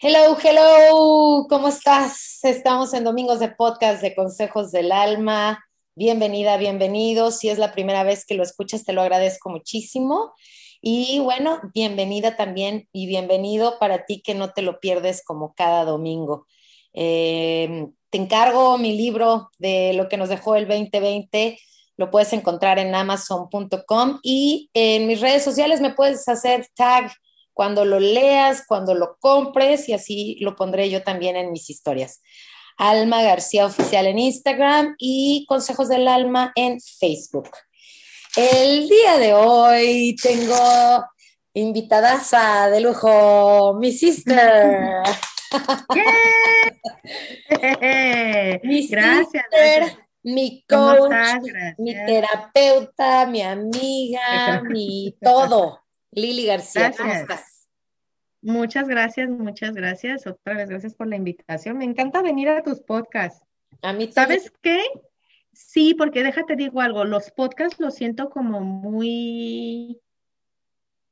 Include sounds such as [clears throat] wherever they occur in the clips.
Hello, hello, ¿cómo estás? Estamos en Domingos de Podcast de Consejos del Alma. Bienvenida, bienvenido. Si es la primera vez que lo escuchas, te lo agradezco muchísimo. Y bueno, bienvenida también y bienvenido para ti que no te lo pierdes como cada domingo. Eh, te encargo mi libro de lo que nos dejó el 2020. Lo puedes encontrar en amazon.com y en mis redes sociales me puedes hacer tag cuando lo leas, cuando lo compres y así lo pondré yo también en mis historias. Alma García Oficial en Instagram y Consejos del Alma en Facebook. El día de hoy tengo invitadas de lujo, mi sister. [laughs] mi gracias, mi coach, mi terapeuta, mi amiga, mi todo. Lili García, ¿cómo estás? Muchas gracias, muchas gracias. Otra vez, gracias por la invitación. Me encanta venir a tus podcasts. A mí ¿Sabes qué? Sí, porque déjate digo algo, los podcasts los siento como muy,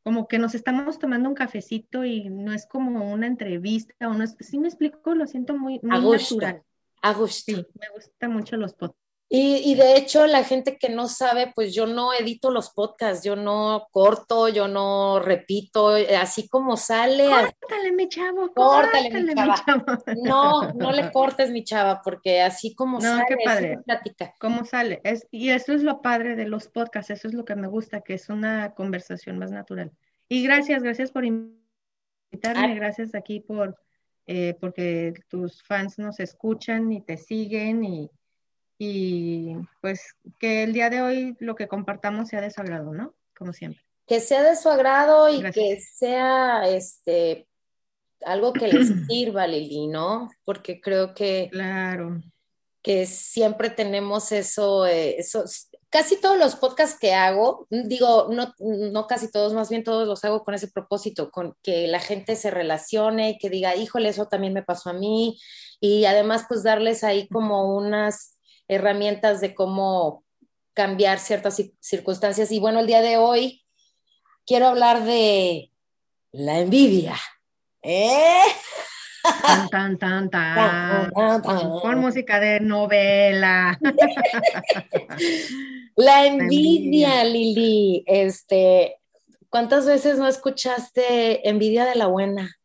como que nos estamos tomando un cafecito y no es como una entrevista o no es, sí me explico, lo siento muy, muy natural. A gusto. Sí, me gustan mucho los podcasts. Y, de hecho, la gente que no sabe, pues yo no edito los podcasts, yo no corto, yo no repito, eh, así como sale. Córtale, mi chavo, córtale, mi, chava. No, no le cortes, mi chava, porque así como no, sale, qué padre. plática. ¿Cómo sale? Es, y eso es lo padre de los podcasts, eso es lo que me gusta, que es una conversación más natural. Y gracias, gracias por invitarme, gracias aquí por, eh, porque tus fans nos escuchan y te siguen y y pues que el día de hoy lo que compartamos sea de su agrado, ¿no? Como siempre. Que sea de su agrado y que sea este algo que les [clears throat] sirva, Lili, ¿no? Porque creo que claro que siempre tenemos eso, eh, eso, casi todos los podcasts que hago, digo, no, no casi todos, más bien todos los hago con ese propósito, con que la gente se relacione, que diga, híjole, eso también me pasó a mí, y además pues darles ahí como unas herramientas de cómo cambiar ciertas circunstancias. Y bueno, el día de hoy quiero hablar de la envidia. ¿Eh? Tan, tan, tan, Con música de novela. [laughs] La envidia, Lili. Este, ¿cuántas veces no escuchaste envidia de la buena?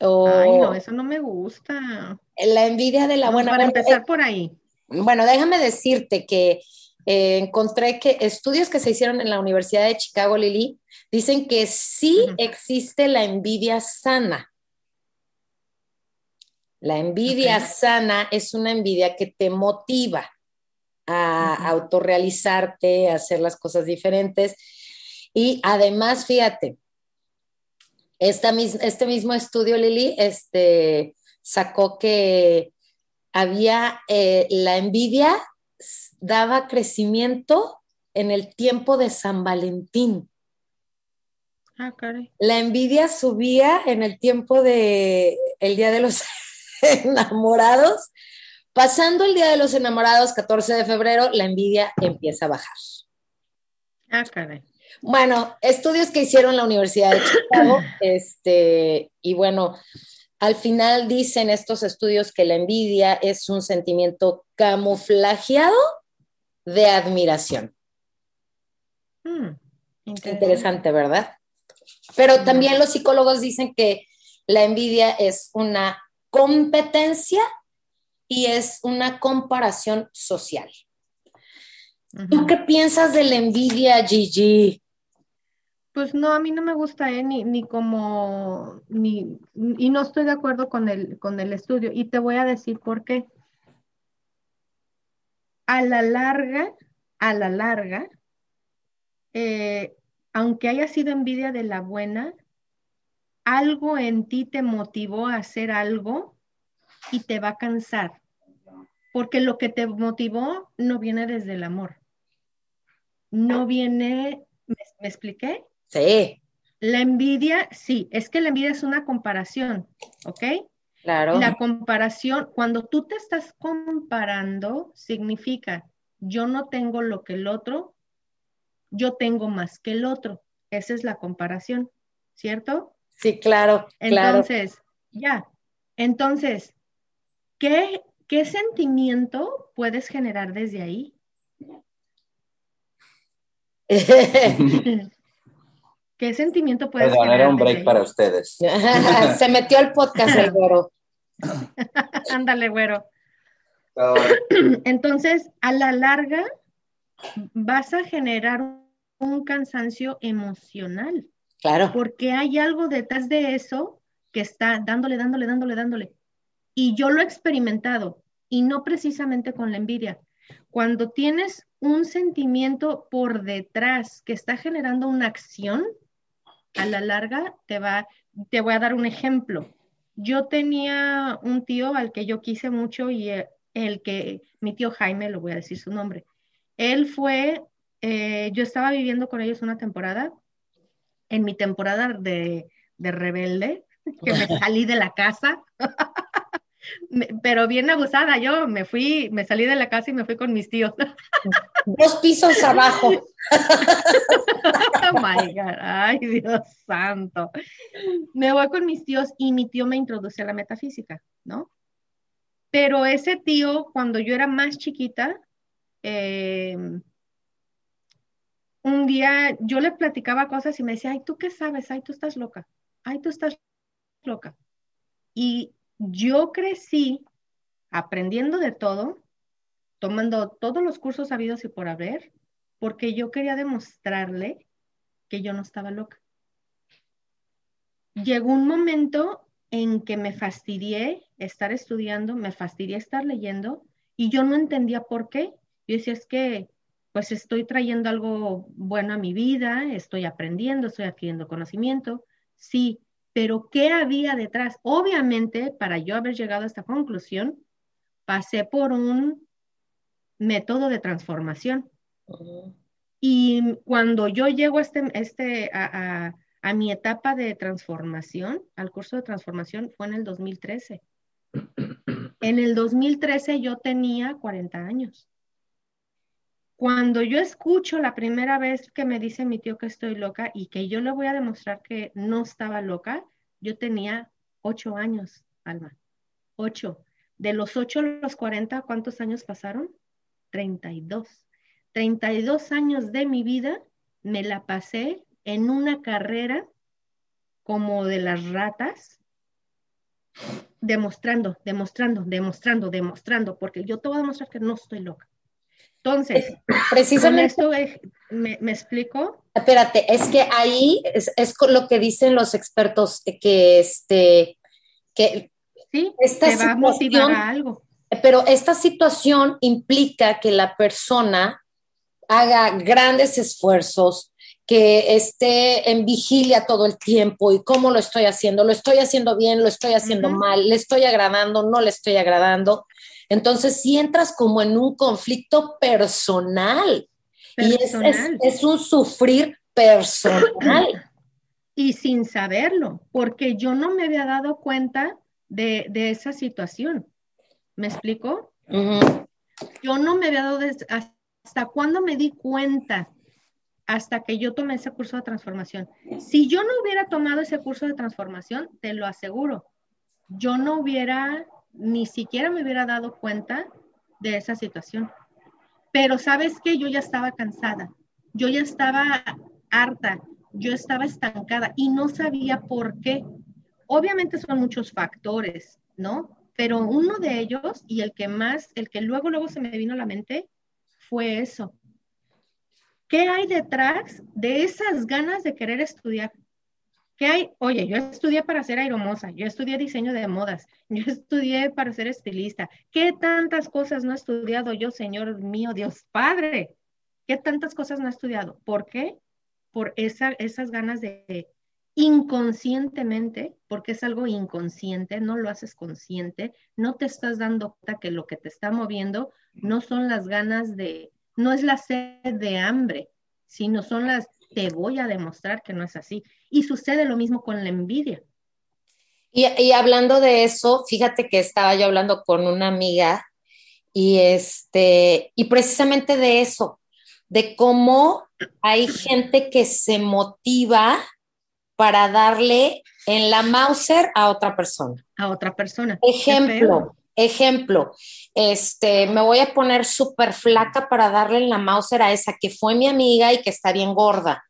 Ay, no, eso no me gusta. La envidia de la buena. Para empezar por ahí. Bueno, déjame decirte que eh, encontré que estudios que se hicieron en la Universidad de Chicago, Lili, dicen que sí existe la envidia sana. La envidia sana es una envidia que te motiva a autorrealizarte, a hacer las cosas diferentes. Y además, fíjate, este mismo estudio, Lili, este, sacó que había eh, la envidia daba crecimiento en el tiempo de San Valentín. Ah, caray. La envidia subía en el tiempo de el Día de los [laughs] Enamorados. Pasando el Día de los Enamorados, 14 de febrero, la envidia empieza a bajar. Ah, caray. Bueno, estudios que hicieron la Universidad de Chicago, [clears throat] este, y bueno, al final dicen estos estudios que la envidia es un sentimiento camuflajeado de admiración. Hmm, interesante. ¿verdad? Pero también los psicólogos dicen que la envidia es una competencia y es una comparación social. ¿Tú qué piensas de la envidia, Gigi? Pues no, a mí no me gusta, ¿eh? ni, ni como, ni, y no estoy de acuerdo con el, con el estudio. Y te voy a decir por qué. A la larga, a la larga, eh, aunque haya sido envidia de la buena, algo en ti te motivó a hacer algo y te va a cansar. Porque lo que te motivó no viene desde el amor. No viene, me expliqué? Sí. La envidia, sí, es que la envidia es una comparación, ¿ok? Claro. La comparación, cuando tú te estás comparando, significa yo no tengo lo que el otro, yo tengo más que el otro. Esa es la comparación, ¿cierto? Sí, claro. Entonces, ya. Entonces, ¿qué, ¿qué sentimiento puedes generar desde ahí? [laughs] [laughs] ¿Qué sentimiento puedes Perdón, generar? era un break para ustedes. [laughs] Se metió al podcast el güero. [laughs] Ándale, güero. [clears throat] Entonces, a la larga, vas a generar un cansancio emocional, Claro. porque hay algo detrás de eso que está dándole, dándole, dándole, dándole. Y yo lo he experimentado, y no precisamente con la envidia. Cuando tienes un sentimiento por detrás que está generando una acción, a la larga te va, te voy a dar un ejemplo. Yo tenía un tío al que yo quise mucho y eh, el que, mi tío Jaime, lo voy a decir su nombre, él fue, eh, yo estaba viviendo con ellos una temporada, en mi temporada de, de rebelde, [laughs] que me salí de la casa, [laughs] Me- pero bien abusada, yo me fui, me salí de la casa y me fui con mis tíos. [laughs] Dos pisos abajo. Oh [laughs] my God, ay Dios santo. Me voy con mis tíos y mi tío me introduce a la metafísica, ¿no? Pero ese tío, cuando yo era más chiquita, eh, un día yo le platicaba cosas y me decía, ay, ¿tú qué sabes? Ay, tú estás loca. Ay, tú estás loca. Y yo crecí aprendiendo de todo, tomando todos los cursos habidos y por haber, porque yo quería demostrarle que yo no estaba loca. Llegó un momento en que me fastidié estar estudiando, me fastidié estar leyendo y yo no entendía por qué. Yo decía, es que pues estoy trayendo algo bueno a mi vida, estoy aprendiendo, estoy adquiriendo conocimiento, sí, pero ¿qué había detrás? Obviamente, para yo haber llegado a esta conclusión, pasé por un método de transformación. Y cuando yo llego a, este, este, a, a, a, mi etapa de transformación, al curso de transformación, fue en el 2013. [clears throat] En el 2013 yo tenía 40 años. Cuando yo escucho la primera vez que me dice mi tío que estoy loca y que yo le voy a demostrar que no estaba loca, yo tenía 8 años, Alma. 8. De los 8 a los 40, ¿cuántos años pasaron? 32. 32 años de mi vida me la pasé en una carrera como de las ratas, demostrando, demostrando, demostrando, demostrando, porque yo te voy a demostrar que no estoy loca. Entonces, precisamente, con esto me, me, explico. Espérate, es que ahí es, es lo que dicen los expertos que este que sí, esta te va a motivar a algo. Pero esta situación implica que la persona haga grandes esfuerzos, que esté en vigilia todo el tiempo y cómo lo estoy haciendo, lo estoy haciendo bien, lo estoy haciendo uh -huh. mal, le estoy agradando, no le estoy agradando. Entonces, si entras como en un conflicto personal, personal. y es, es, es un sufrir personal. [clears throat] Y sin saberlo, porque yo no me había dado cuenta de, de esa situación. ¿Me explico? Uh -huh. Yo no me había dado de, hasta cuándo me di cuenta, hasta que yo tomé ese curso de transformación. Si yo no hubiera tomado ese curso de transformación, te lo aseguro, yo no hubiera, ni siquiera me hubiera dado cuenta de esa situación. Pero sabes que yo ya estaba cansada, yo ya estaba harta, yo estaba estancada y no sabía por qué. Obviamente son muchos factores, ¿no? Pero uno de ellos y el que más, el que luego, luego se me vino a la mente fue eso. ¿Qué hay detrás de esas ganas de querer estudiar? ¿Qué hay? Oye, yo estudié para ser aeromoza, yo estudié diseño de modas, yo estudié para ser estilista. ¿Qué tantas cosas no he estudiado yo, Señor mío, Dios Padre? ¿Qué tantas cosas no he estudiado? ¿Por qué? Por esa, esas ganas de inconscientemente, porque es algo inconsciente, no lo haces consciente, no te estás dando cuenta que lo que te está moviendo no son las ganas de, no es la sed de hambre, sino son las, te voy a demostrar que no es así. Y sucede lo mismo con la envidia. Y, y hablando de eso, fíjate que estaba yo hablando con una amiga y este, y precisamente de eso, de cómo hay gente que se motiva para darle en la Mauser a otra persona. A otra persona. Ejemplo, ejemplo, este, me voy a poner súper flaca para darle en la Mauser a esa que fue mi amiga y que está bien gorda,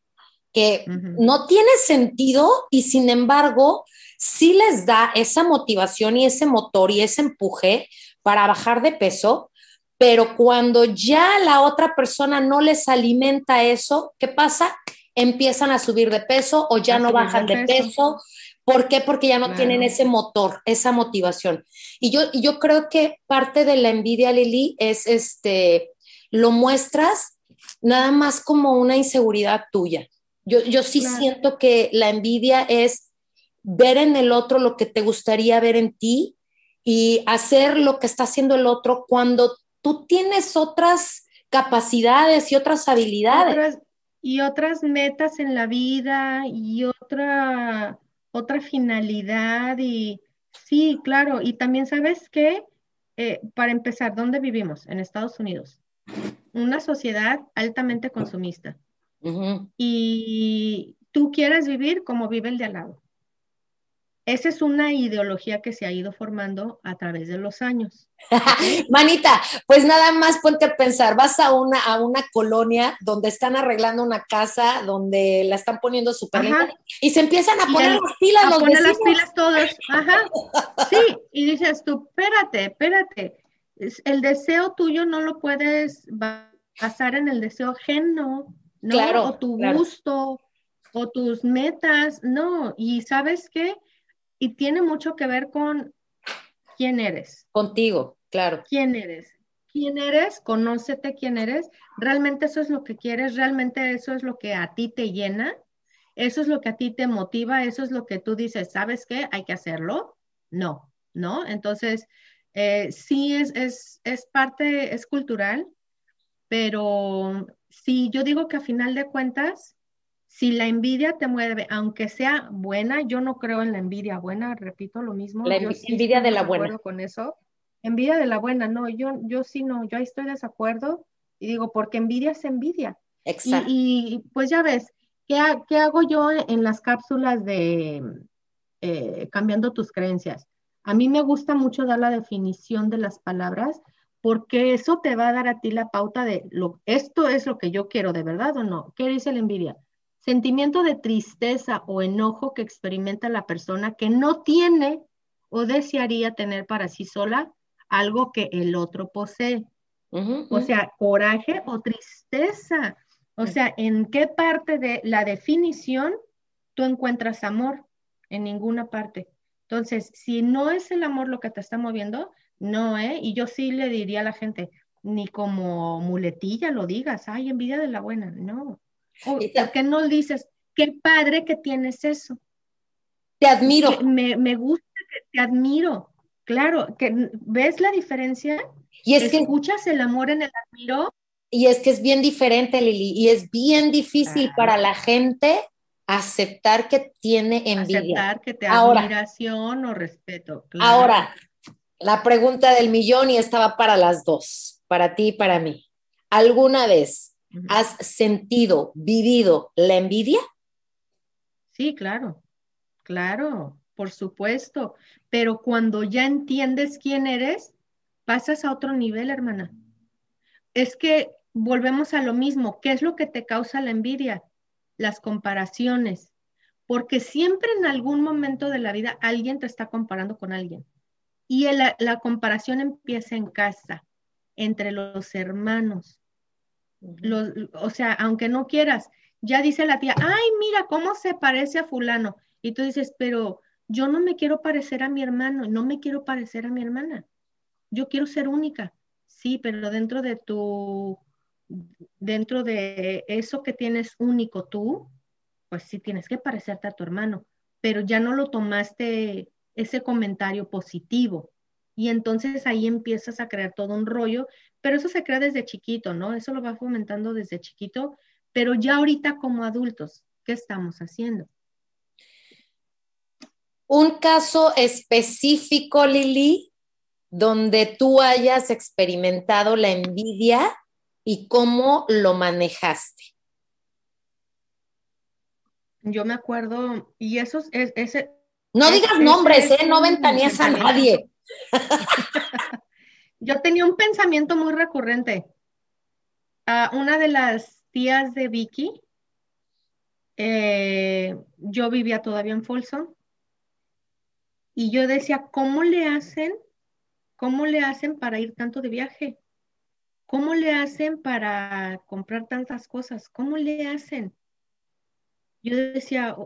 que no tiene sentido y sin embargo sí les da esa motivación y ese motor y ese empuje para bajar de peso, pero cuando ya la otra persona no les alimenta eso, ¿qué pasa? Empiezan a subir de peso o ya no bajan de peso. ¿Por qué? Porque ya no tienen ese motor, esa motivación. Y yo, yo creo que parte de la envidia, Lili, es este, lo muestras nada más como una inseguridad tuya. Yo, yo sí siento que la envidia es ver en el otro lo que te gustaría ver en ti y hacer lo que está haciendo el otro cuando tú tienes otras capacidades y otras habilidades. y otras metas en la vida y otra, otra finalidad y sí, claro. Y también sabes que, eh, para empezar, ¿dónde vivimos? En Estados Unidos. Una sociedad altamente consumista. Y tú quieres vivir como vive el de al lado. Esa es una ideología que se ha ido formando a través de los años. [laughs] Manita, pues nada más ponte a pensar, vas a una, a una colonia donde están arreglando una casa, donde la están poniendo súper y se empiezan a poner las pilas a poner las pilas todos. Ajá. Sí, y dices tú, espérate, espérate. El deseo tuyo no lo puedes basar en el deseo ajeno, ¿no? Claro, o tu gusto, o tus metas, no. Y sabes qué? Y tiene mucho que ver con quién eres. Contigo, claro. ¿Quién eres? ¿Quién eres? Conócete quién eres. ¿Realmente eso es lo que quieres? ¿Realmente eso es lo que a ti te llena? ¿Eso es lo que a ti te motiva? ¿Eso es lo que tú dices, ¿sabes qué? Hay que hacerlo. No, ¿no? Entonces, eh, sí es, es, es parte, es cultural, pero sí, yo digo que a final de cuentas, si la envidia te mueve, aunque sea buena, yo no creo en la envidia buena, repito lo mismo. La envidia de la buena. con eso. Envidia de la buena, no, yo, yo sí no, yo ahí estoy de desacuerdo y digo, porque envidia es envidia. Exacto. Y, pues ya ves, ¿qué, ¿qué, hago yo en las cápsulas de eh, cambiando tus creencias? A mí me gusta mucho dar la definición de las palabras porque eso te va a dar a ti la pauta de lo, esto es lo que yo quiero, ¿de verdad o no? ¿Qué dice la envidia? Sentimiento de tristeza o enojo que experimenta la persona que no tiene o desearía tener para sí sola algo que el otro posee. O sea, coraje o tristeza. O sea, ¿en qué parte de la definición tú encuentras amor? En ninguna parte. Entonces, si no es el amor lo que te está moviendo, no, ¿eh? Y yo sí le diría a la gente, ni como muletilla lo digas, ay, envidia de la buena, no. ¿Por qué no dices, qué padre que tienes eso? Te admiro. Me, gusta que te admiro. Claro, que ves la diferencia. Y es que escuchas el amor en el admiro. Y es que es bien diferente, Lili, y es bien difícil para la gente aceptar que tiene envidia. Aceptar que te admiración o respeto. Ahora, la pregunta del millón y estaba para las dos, para ti y para mí. ¿Alguna vez ¿Has sentido, vivido la envidia? Sí, claro, claro, por supuesto. Pero cuando ya entiendes quién eres, pasas a otro nivel, hermana. Es que volvemos a lo mismo. ¿Qué es lo que te causa la envidia? Las comparaciones. Porque siempre en algún momento de la vida alguien te está comparando con alguien. Y la comparación empieza en casa, entre los hermanos, o sea, aunque no quieras, ya dice la tía, ay, mira cómo se parece a fulano. Y tú dices, pero yo no me quiero parecer a mi hermano, no me quiero parecer a mi hermana. Yo quiero ser única. Sí, pero dentro de tu, dentro de eso que tienes único tú, pues sí tienes que parecerte a tu hermano, pero ya no lo tomaste ese comentario positivo. Y entonces ahí empiezas a crear todo un rollo, pero eso se crea desde chiquito, ¿no? Eso lo va fomentando desde chiquito, pero ya ahorita como adultos, ¿qué estamos haciendo? Un caso específico, Lili, donde tú hayas experimentado la envidia y cómo lo manejaste. Yo me acuerdo, y eso es, ese... No digas nombres, ¿eh? No ventanías a [laughs] nadie. Yo tenía un pensamiento muy recurrente. a una de las tías de Vicky, eh, yo vivía todavía en Folsom, y yo decía, ¿cómo le hacen? ¿Cómo le hacen para ir tanto de viaje? ¿Cómo le hacen para comprar tantas cosas? ¿Cómo le hacen? Yo decía,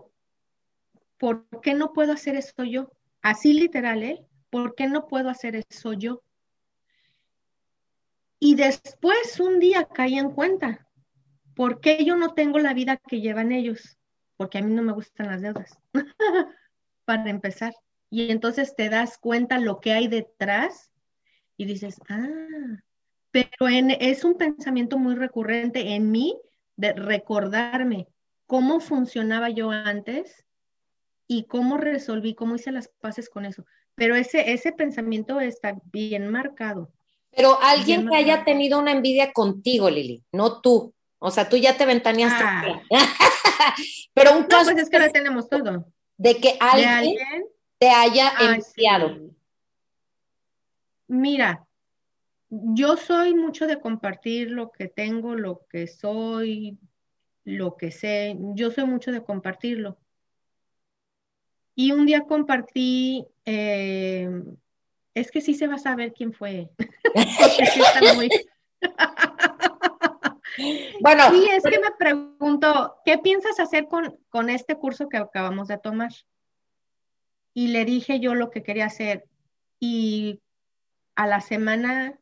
¿por qué no puedo hacer eso yo? Así literal, ¿eh? ¿Por qué no puedo hacer eso yo? Y después un día caí en cuenta, ¿por qué yo no tengo la vida que llevan ellos? Porque a mí no me gustan las deudas, [laughs] para empezar. Y entonces te das cuenta lo que hay detrás y dices, ah, pero es un pensamiento muy recurrente en mí de recordarme cómo funcionaba yo antes y cómo resolví, cómo hice las paces con eso. Pero ese, ese pensamiento está bien marcado. Pero alguien que haya tenido una envidia contigo, Lili, no tú. O sea, tú ya te ventanías. Ah. [laughs] Pero un caso. pues es que lo tenemos todo. De que alguien, te haya enviado. Mira, yo soy mucho de compartir lo que tengo, lo que soy, lo que sé. Yo soy mucho de compartirlo. Y un día compartí, eh, es que sí se va a saber quién fue. [laughs] [laughs] bueno. Sí, es que me pregunto, ¿qué piensas hacer con, con este curso que acabamos de tomar? Y le dije yo lo que quería hacer. Y a la semana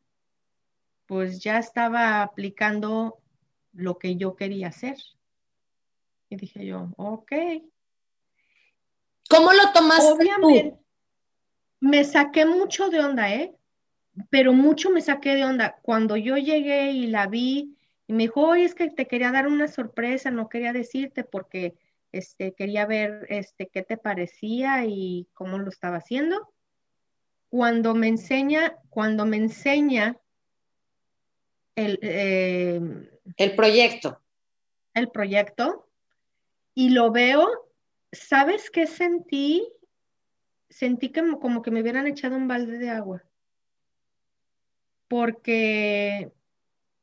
pues ya estaba aplicando lo que yo quería hacer. Y dije yo, ok. ¿Cómo lo tomaste Obviamente, me saqué mucho de onda, ¿eh? Pero mucho me saqué de onda. Cuando yo llegué y la vi y me dijo, oye, es que te quería dar una sorpresa, no quería decirte porque este, quería ver este, qué te parecía y cómo lo estaba haciendo. Cuando me enseña, cuando me enseña el, eh, el proyecto. El proyecto. Y lo veo, ¿sabes qué sentí? Sentí que como que me hubieran echado un balde de agua. Porque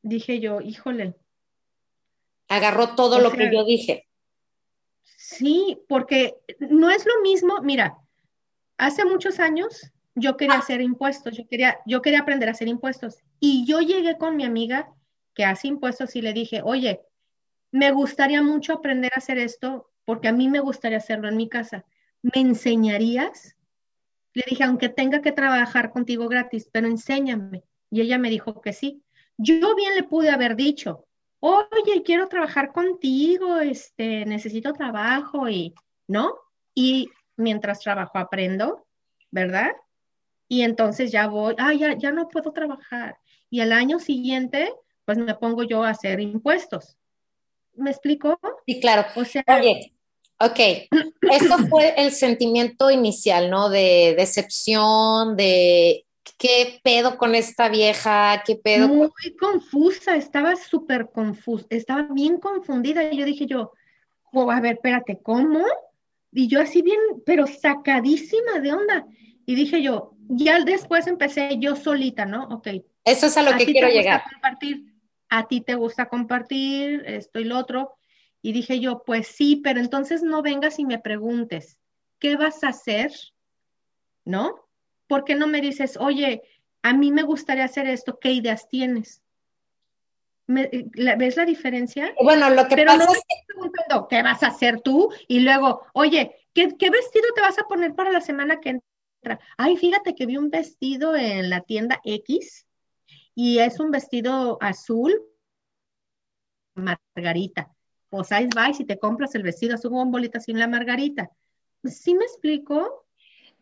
dije yo, híjole. Agarró todo lo que yo dije. Sí, porque no es lo mismo, mira, hace muchos años yo quería hacer impuestos, yo quería, yo quería aprender a hacer impuestos. Y yo llegué con mi amiga que hace impuestos y le dije, oye, me gustaría mucho aprender a hacer esto porque a mí me gustaría hacerlo en mi casa. ¿Me enseñarías? Le dije, aunque tenga que trabajar contigo gratis, pero enséñame. Y ella me dijo que sí. Yo bien le pude haber dicho, oye, quiero trabajar contigo, este, necesito trabajo y, ¿no? Y mientras trabajo aprendo, ¿verdad? y entonces ya voy, ah, ya, ya no puedo trabajar. Y el año siguiente, pues me pongo yo a hacer impuestos. ¿Me explico? Sí, claro. O sea, Oye, ok, eso fue el sentimiento inicial, ¿no? De decepción, de qué pedo con esta vieja, qué pedo. Muy confusa, estaba súper confusa, estaba bien confundida. Y yo dije yo, oh, a ver, espérate, ¿cómo? Y yo así bien, pero sacadísima de onda. Y dije yo, ya después empecé yo solita, ¿no? Ok. Eso es a lo que quiero llegar. Compartir, a ti te gusta compartir esto y lo otro. Y dije yo, pues sí, pero entonces no vengas y me preguntes, ¿qué vas a hacer? ¿No? ¿Por qué no me dices, oye, a mí me gustaría hacer esto, ¿qué ideas tienes? ¿Ves la diferencia? Bueno, lo que pero pasa no es que... ¿qué vas a hacer tú? Y luego, oye, ¿qué, ¿qué, vestido te vas a poner para la semana que Ay, fíjate que vi un vestido en la tienda X y es un vestido azul margarita. Pues ahí va y te compras el vestido azul con bolitas sin la margarita. ¿Sí me explico?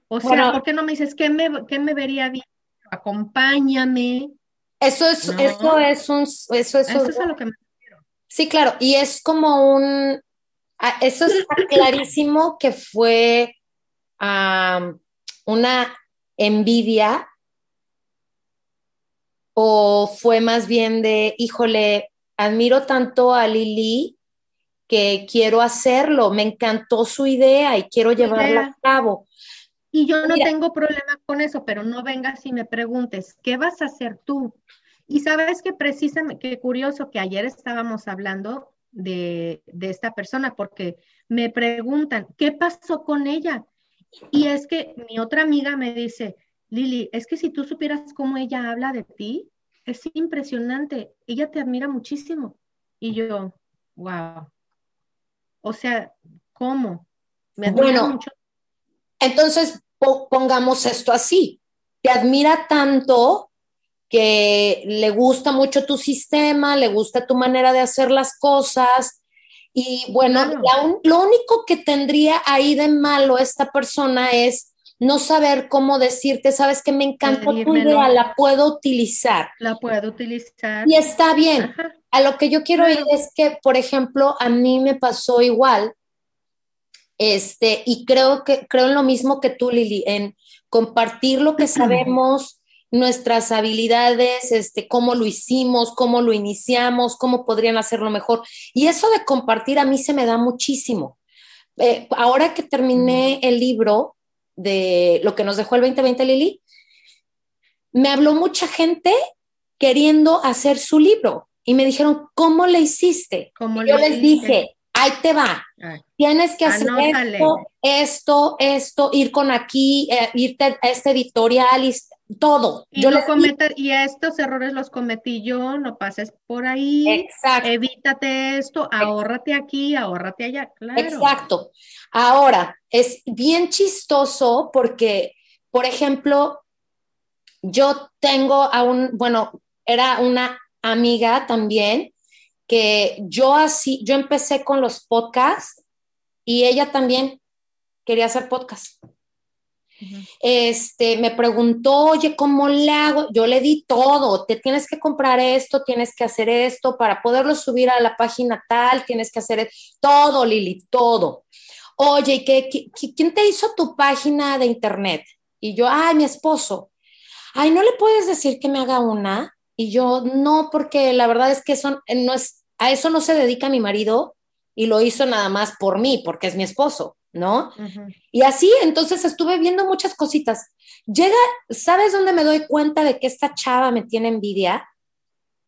O sea, ¿por qué no me dices qué me, me vería bien? Acompáñame. Eso es, eso es un, eso es, eso es a lo que me refiero. Sí, claro, y es como un, eso está [laughs] clarísimo que fue una envidia o fue más bien de, híjole, admiro tanto a Lili que quiero hacerlo, me encantó su idea y quiero llevarla a cabo. Y yo no tengo problema con eso, pero no vengas y me preguntes, ¿qué vas a hacer tú? Y sabes que precisamente, qué curioso que ayer estábamos hablando de, de esta persona, porque me preguntan, ¿qué pasó con ella? Y es que mi otra amiga me dice, Lili, es que si tú supieras cómo ella habla de ti, es impresionante, ella te admira muchísimo. Y yo, wow. O sea, ¿cómo? Me admira mucho. Entonces, pongamos esto así. Te admira tanto que le gusta mucho tu sistema, le gusta tu manera de hacer las cosas. Y bueno, lo único que tendría ahí de malo esta persona es no saber cómo decirte, sabes que me encantó tu idea, la puedo utilizar. La puedo utilizar. Y está bien. A lo que yo quiero ir es que, por ejemplo, a mí me pasó igual este, y creo que creo en lo mismo que tú, Lili, en compartir lo que [clears throat] sabemos, nuestras habilidades, este, cómo lo hicimos, cómo lo iniciamos, cómo podrían hacerlo mejor. Y eso de compartir a mí se me da muchísimo. Eh, ahora que terminé el libro de lo que nos dejó el 2020, Lili, me habló mucha gente queriendo hacer su libro y me dijeron, ¿cómo le hiciste? ¿Cómo yo les dije, ahí te va. Tienes que hacer esto, esto, esto, ir con aquí, eh, irte a este editorial y todo. Y, yo lo y estos errores los cometí yo, no pases por ahí. Exacto. Evítate esto, ahórrate aquí, ahórrate allá, claro. Exacto. Ahora, es bien chistoso porque, por ejemplo, yo tengo a un, bueno, era una amiga también que yo así, yo empecé con los podcasts y ella también quería hacer podcast. Este, me preguntó, oye, ¿cómo le hago? Yo le di todo, te tienes que comprar esto, tienes que hacer esto, para poderlo subir a la página tal, tienes que hacer todo, Lili, todo. Oye, ¿qué, quién te hizo tu página de internet? Y yo, ay, mi esposo. Ay, ¿no le puedes decir que me haga una? Y yo, no, porque la verdad es que eso no es, a eso no se dedica mi marido y lo hizo nada más por mí, porque es mi esposo, ¿no? Y así, entonces estuve viendo muchas cositas. Llega, ¿sabes dónde me doy cuenta de que esta chava me tiene envidia?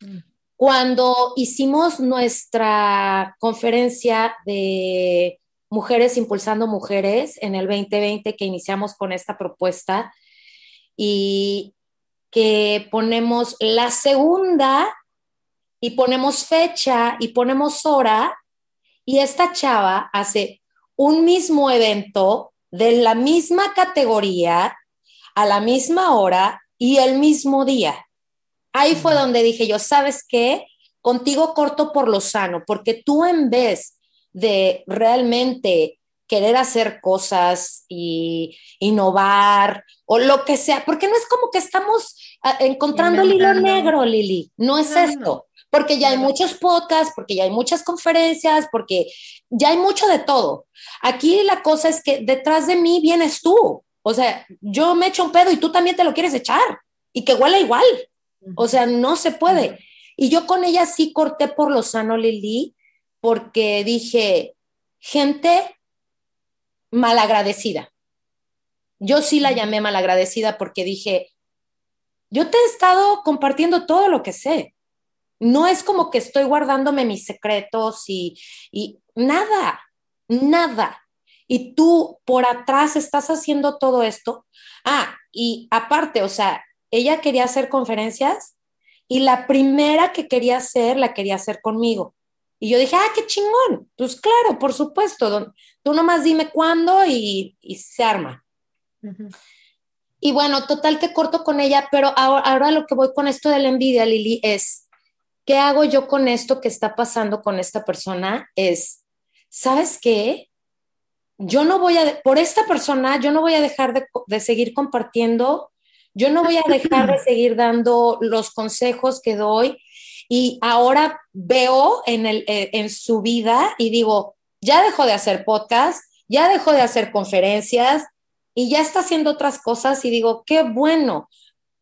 Mm. Cuando hicimos nuestra conferencia de Mujeres Impulsando Mujeres en el 2020, que iniciamos con esta propuesta y que ponemos la segunda y ponemos fecha y ponemos hora y esta chava hace un mismo evento de la misma categoría a la misma hora y el mismo día. Ahí fue donde dije yo, ¿sabes qué? Contigo corto por lo sano, porque tú en vez de realmente querer hacer cosas y innovar o lo que sea, porque no es como que estamos ah, encontrando el hilo negro, Lili, no es esto porque ya hay muchos podcasts, porque ya hay muchas conferencias, porque ya hay mucho de todo. Aquí la cosa es que detrás de mí vienes tú. O sea, yo me echo un pedo y tú también te lo quieres echar y que huele igual. O sea, no se puede. Y yo con ella sí corté por lo sano, Lili, porque dije, gente malagradecida. Yo sí la llamé malagradecida porque dije, yo te he estado compartiendo todo lo que sé no es como que estoy guardándome mis secretos y, nada, nada. Y tú por atrás estás haciendo todo esto. Ah, y aparte, o sea, ella quería hacer conferencias y la primera que quería hacer, la quería hacer conmigo. Y yo dije, ah, qué chingón. Pues claro, por supuesto. Tú nomás dime cuándo y, se arma. Y bueno, total que corto con ella, pero ahora, ahora, lo que voy con esto de la envidia, Lili, es, ¿qué hago yo con esto que está pasando con esta persona? Es, ¿sabes qué? Yo no voy a, por esta persona, yo no voy a dejar de, seguir compartiendo, yo no voy a dejar de [clears throat] seguir dando los consejos que doy. Y ahora veo en, el, eh, en su vida y digo, ya dejó de hacer podcast, ya dejó de hacer conferencias y ya está haciendo otras cosas y digo, qué bueno,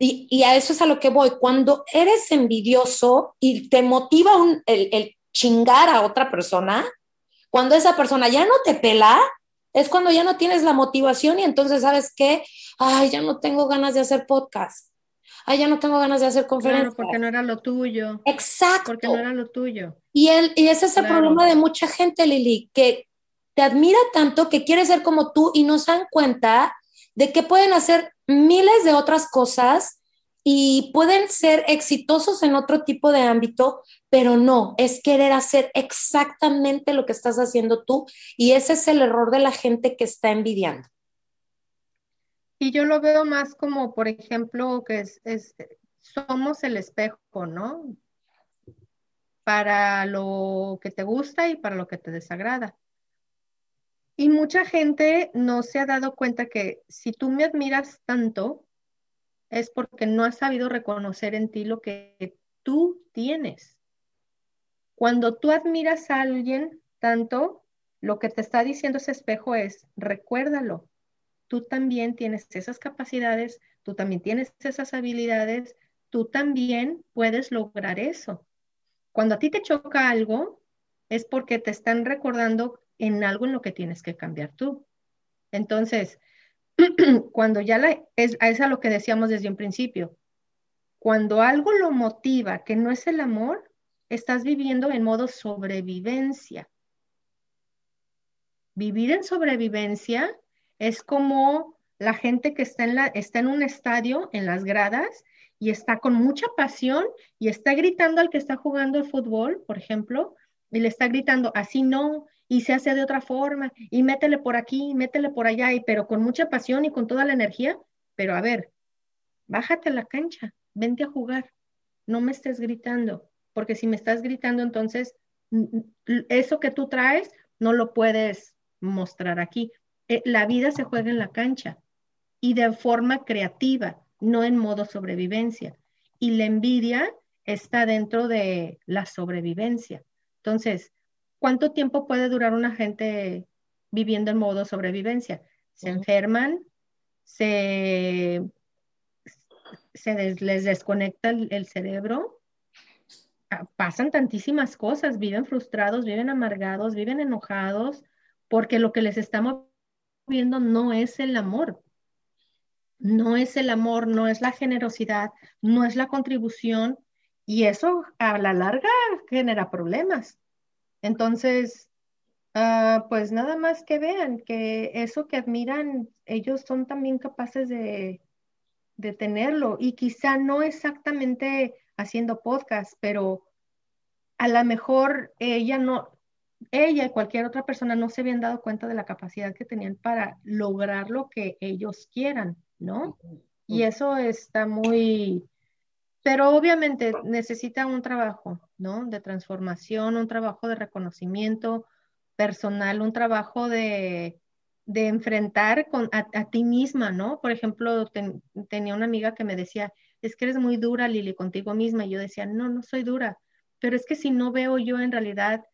y, a eso es a lo que voy. Cuando eres envidioso y te motiva el, chingar a otra persona, Cuando esa persona ya no te pela, es cuando ya no tienes la motivación y entonces sabes que, ay, ya no tengo ganas de hacer podcast. Ay, ya no tengo ganas de hacer conferencias. Claro, porque no era lo tuyo. Exacto. Porque no era lo tuyo. Y, el, y ese es el problema de mucha gente, Lili, que te admira tanto que quiere ser como tú y no se dan cuenta de que pueden hacer miles de otras cosas y pueden ser exitosos en otro tipo de ámbito, pero no, es querer hacer exactamente lo que estás haciendo tú y ese es el error de la gente que está envidiando. Y yo lo veo más como, por ejemplo, que somos el espejo, ¿no? Para lo que te gusta y para lo que te desagrada. Y mucha gente no se ha dado cuenta que si tú me admiras tanto, es porque no has sabido reconocer en ti lo que tú tienes. Cuando tú admiras a alguien tanto, lo que te está diciendo ese espejo es, recuérdalo, tú también tienes esas capacidades, tú también tienes esas habilidades, tú también puedes lograr eso. Cuando a ti te choca algo, es porque te están recordando en algo en lo que tienes que cambiar tú. Entonces, [clears throat] cuando ya la, es, es a lo que decíamos desde un principio, cuando algo lo motiva, que no es el amor, estás viviendo en modo sobrevivencia. Vivir en sobrevivencia es como la gente que está en, la, está en un estadio, en las gradas, y está con mucha pasión y está gritando al que está jugando el fútbol, por ejemplo, y le está gritando, así no, y se hace de otra forma, y métele por aquí, métele por allá, y, pero con mucha pasión y con toda la energía. Pero a ver, bájate a la cancha, vente a jugar, no me estés gritando porque si me estás gritando, entonces eso que tú traes no lo puedes mostrar aquí. Eh, la vida se juega en la cancha y de forma creativa, no en modo sobrevivencia. Y la envidia está dentro de la sobrevivencia. Entonces, ¿cuánto tiempo puede durar una gente viviendo en modo sobrevivencia? Se enferman, se, se les desconecta el cerebro, pasan tantísimas cosas, viven frustrados, viven amargados, viven enojados, porque lo que les está moviendo no es el amor. No es el amor, no es la generosidad, no es la contribución, y eso a la larga genera problemas. Entonces, ah, pues nada más que vean que eso que admiran, ellos son también capaces de, de tenerlo, y quizá no exactamente haciendo podcast, pero a lo mejor ella no, ella y cualquier otra persona no se habían dado cuenta de la capacidad que tenían para lograr lo que ellos quieran, ¿no? Y eso está muy, pero obviamente necesita un trabajo, ¿no? De transformación, un trabajo de reconocimiento personal, un trabajo de, de enfrentar con, a, ti misma, ¿no? Por ejemplo, tenía una amiga que me decía, es que eres muy dura, Lili, contigo misma. Y yo decía, no, no soy dura, pero es que si no veo yo en realidad,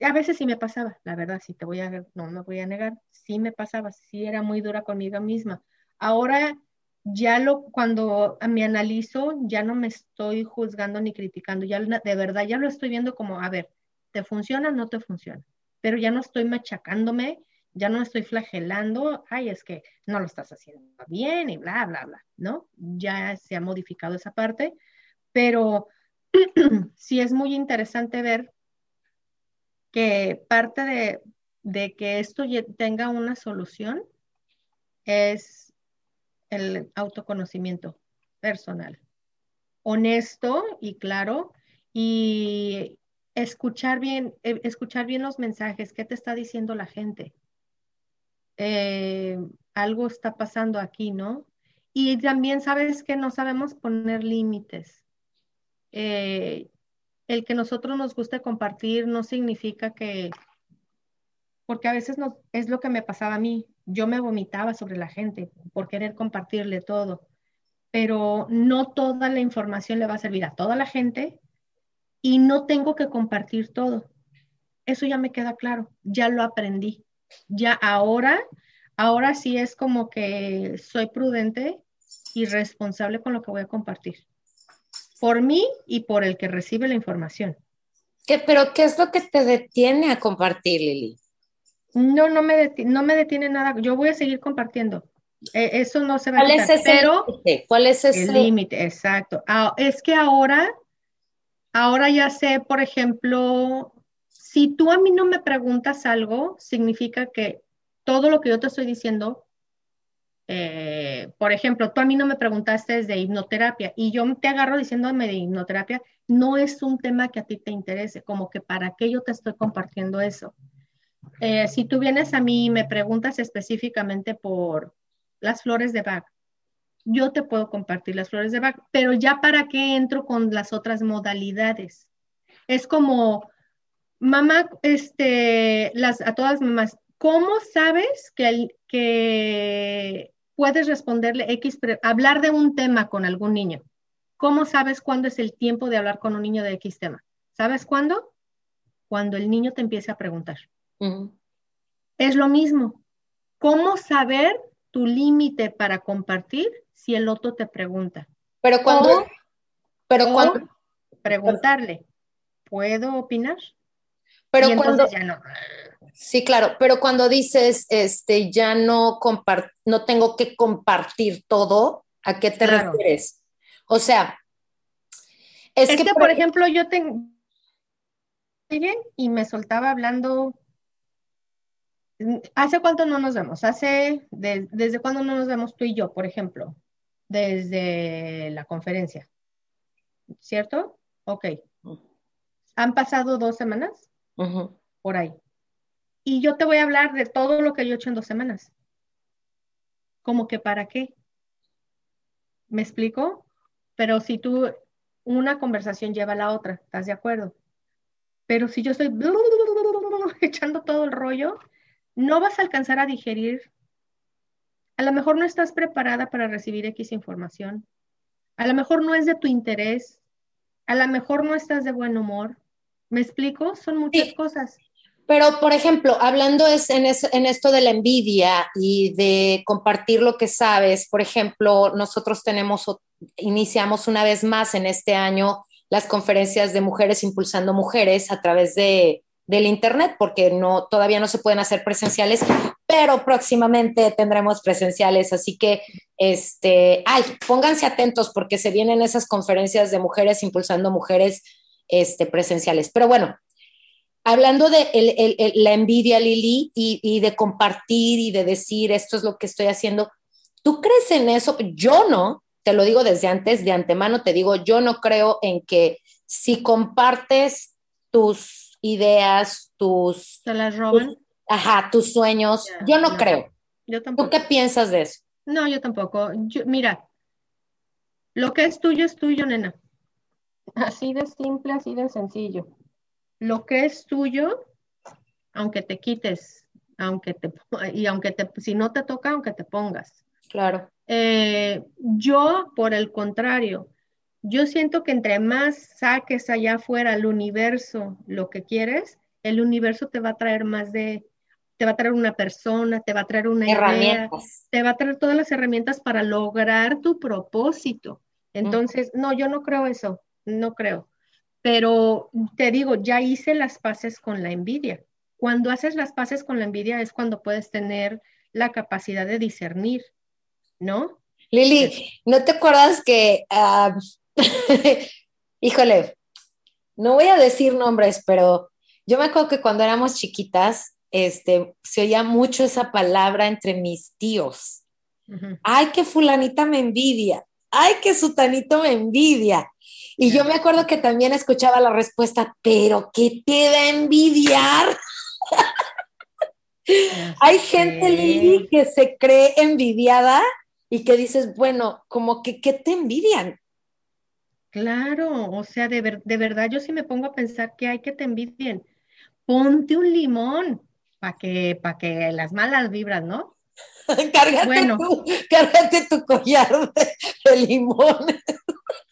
a veces sí me pasaba, la verdad, si te voy a, no me voy a negar, sí me pasaba, sí era muy dura conmigo misma. Ahora ya lo, cuando me analizo, ya no me estoy juzgando ni criticando, ya de verdad ya lo estoy viendo como, a ver, ¿te funciona o no te funciona? Pero ya no estoy machacándome, ya no estoy flagelando, ay, es que no lo estás haciendo bien y bla, bla, bla, ¿no? Ya se ha modificado esa parte, pero [clears throat] sí es muy interesante ver que parte de, que esto tenga una solución es el autoconocimiento personal, honesto y claro, y escuchar bien, eh, escuchar bien los mensajes, qué te está diciendo la gente. Eh, algo está pasando aquí, ¿no? Y también sabes que no sabemos poner límites. Eh, el que nosotros nos guste compartir no significa que, porque a veces no, es lo que me pasaba a mí, yo me vomitaba sobre la gente por querer compartirle todo, pero no toda la información le va a servir a toda la gente y no tengo que compartir todo. Eso ya me queda claro, ya lo aprendí. Ya ahora, ahora sí es como que soy prudente y responsable con lo que voy a compartir por mí y por el que recibe la información. ¿Qué, pero ¿qué es lo que te detiene a compartir, Lili? No, no me, detiene, no me detiene nada. Yo voy a seguir compartiendo. Eh, eso no se va a quitar. ¿Cuál es ese límite? ¿Cuál es ese el límite? Exacto. Ah, es que ahora, ahora ya sé, por ejemplo, si tú a mí no me preguntas algo, significa que todo lo que yo te estoy diciendo, eh, por ejemplo, tú a mí no me preguntaste de hipnoterapia y yo te agarro diciéndome de hipnoterapia, no es un tema que a ti te interese, como que para qué yo te estoy compartiendo eso. Eh, si tú vienes a mí y me preguntas específicamente por las flores de Bach, yo te puedo compartir las flores de Bach, pero ya para qué entro con las otras modalidades. Es como, mamá, este, las, a todas mamás, ¿cómo sabes que, que puedes responderle X, hablar de un tema con algún niño? ¿Cómo sabes cuándo es el tiempo de hablar con un niño de X tema? ¿Sabes cuándo? Cuando el niño te empiece a preguntar. Es lo mismo. ¿Cómo saber tu límite para compartir si el otro te pregunta? Pero cuando... pero cuando... Preguntarle, ¿puedo opinar? Pero cuando... Ya no. Sí, claro, pero cuando dices, este, ya no no tengo que compartir todo, ¿a qué te refieres? O sea, es, que, por, por ejemplo, yo tengo y me soltaba hablando ¿Hace cuánto no nos vemos? Hace, ¿desde cuándo no nos vemos tú y yo, por ejemplo? Desde la conferencia. ¿Cierto? Ok. ¿Han pasado dos semanas? Por ahí. Y yo te voy a hablar de todo lo que yo he hecho en dos semanas. ¿Cómo que para qué? ¿Me explico? Pero si tú, una conversación lleva a la otra, ¿estás de acuerdo? Pero si yo estoy [laughs] echando todo el rollo, no vas a alcanzar a digerir. A lo mejor no estás preparada para recibir X información. A lo mejor no es de tu interés. A lo mejor no estás de buen humor. ¿Me explico? Son muchas cosas. Pero, por ejemplo, hablando es en, en, esto de la envidia y de compartir lo que sabes, por ejemplo, nosotros tenemos, iniciamos una vez más en este año las conferencias de mujeres impulsando mujeres a través de, del Internet, porque no, todavía no se pueden hacer presenciales, pero próximamente tendremos presenciales. Así que, este, ay, pónganse atentos porque se vienen esas conferencias de mujeres impulsando mujeres este, presenciales. Pero bueno, hablando de la envidia, Lili, y, y de compartir y de decir esto es lo que estoy haciendo, ¿tú crees en eso? Yo no, te lo digo desde antes, de antemano te digo, yo no creo en que si compartes tus ideas, tus... ¿Se las roban? ajá, tus sueños. yo no creo. Yo tampoco. ¿Tú qué piensas de eso? No, yo tampoco. mira, lo que es tuyo es tuyo, nena. Así de simple, así de sencillo. Lo que es tuyo, aunque te quites, aunque te y aunque te, si no te toca, aunque te pongas. Claro. Eh, yo, por el contrario, yo siento que entre más saques allá afuera al universo lo que quieres, el universo te va a traer más de, te va a traer una persona, te va a traer una idea, te va a traer todas las herramientas para lograr tu propósito. Entonces, no, yo no creo eso, no creo. Pero te digo, ya hice las paces con la envidia. Cuando haces las paces con la envidia es cuando puedes tener la capacidad de discernir, ¿no? Lili, ¿no te acuerdas que ah, [laughs] Híjole, no voy a decir nombres, pero yo me acuerdo que cuando éramos chiquitas, este, se oía mucho esa palabra entre mis tíos. Ay, que fulanita me envidia. Ay, que sutanito me envidia. Y yo me acuerdo que también escuchaba la respuesta, pero ¿qué te da envidiar? [laughs] Hay gente, Lili, que se cree envidiada y que dices, bueno, como que, ¿qué te envidian? Claro, o sea, de, verdad yo sí me pongo a pensar que hay que te envidien. Ponte un limón para que, para que las malas vibras, ¿no? [laughs] cárgate, bueno, tu, cárgate tu collar de, limón.